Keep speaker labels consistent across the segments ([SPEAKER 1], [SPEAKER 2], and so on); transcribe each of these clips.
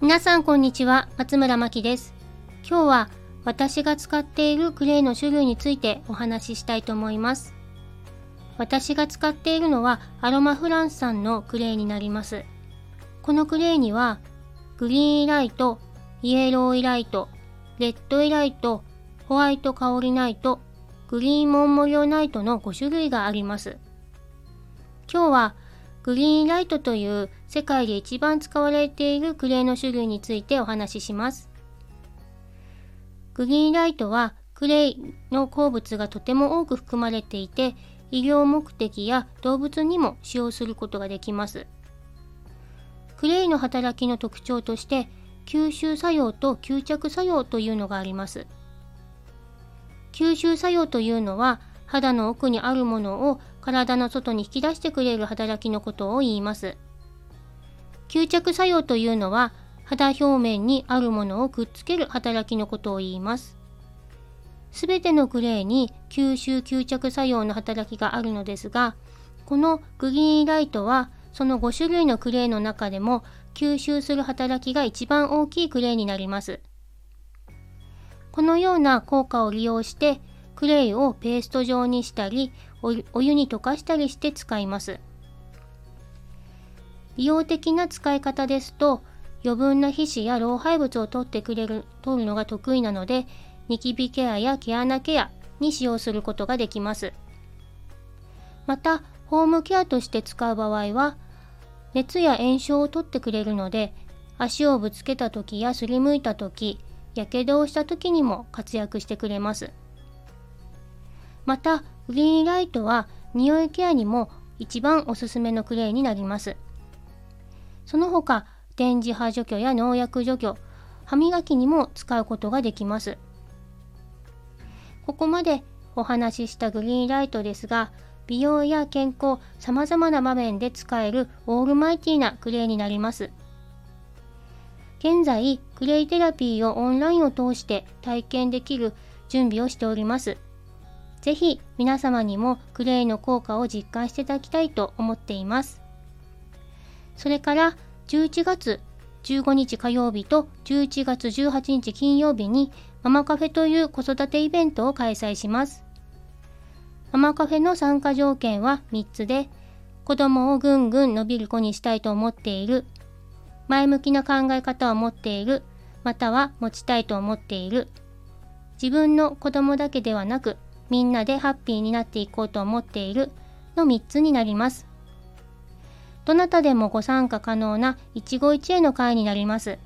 [SPEAKER 1] 皆さんこんにちは、松村真希です。今日は私が使っているクレイの種類についてお話ししたいと思います。私が使っているのはアロマフランスさんのクレイになります。このクレイにはグリーンイライト、イエローイライト、レッドイライト、ホワイト香りナイト、グリーンモンモリオナイトの5種類があります。今日はグリーンライトという世界で一番使われているクレイの種類についてお話しします。グリーンライトはクレイの鉱物がとても多く含まれていて医療目的や動物にも使用することができます。クレイの働きの特徴として吸収作用と吸着作用というのがあります。吸収作用というのは肌の奥にあるものを体の外に引き出してくれる働きのことを言います。吸着作用というのは肌表面にあるものをくっつける働きのことを言います。すべてのクレイに吸収吸着作用の働きがあるのですが、このグリーンライトはその5種類のクレイの中でも吸収する働きが一番大きいクレイになります。このような効果を利用してクレイをペースト状にしたりお湯に溶かしたりして使います。利用的な使い方ですと余分な皮脂や老廃物を取ってくれる取るのが得意なのでニキビケアや毛穴ケアに使用することができます。またホームケアとして使う場合は熱や炎症を取ってくれるので足をぶつけた時やすりむいた時やけどをした時にも活躍してくれます。またグリーンライトは匂いケアにも一番おすすめのクレイになります。その他電磁波除去や農薬除去歯磨きにも使うことができます。ここまでお話ししたグリーンライトですが美容や健康様々な場面で使えるオールマイティーなクレイになります。現在クレイテラピーをオンラインを通して体験できる準備をしております。ぜひ皆様にもクレイの効果を実感していただきたいと思っています。それから11月15日火曜日と11月18日金曜日にママカフェという子育てイベントを開催します。ママカフェの参加条件は3つで、子供をぐんぐん伸びる子にしたいと思っている、前向きな考え方を持っている、または持ちたいと思っている、自分の子供だけではなくみんなでハッピーになっていこうと思っているの3つになります。どなたでもご参加可能な一期一会の会になります。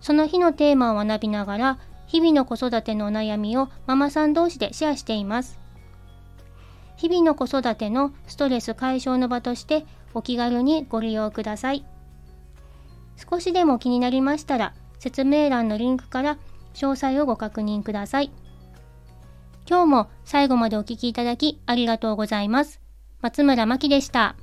[SPEAKER 1] その日のテーマを学びながら、日々の子育てのお悩みをママさん同士でシェアしています。日々の子育てのストレス解消の場としてお気軽にご利用ください。少しでも気になりましたら、説明欄のリンクから詳細をご確認ください。今日も最後までお聴きいただきありがとうございます。松村真希でした。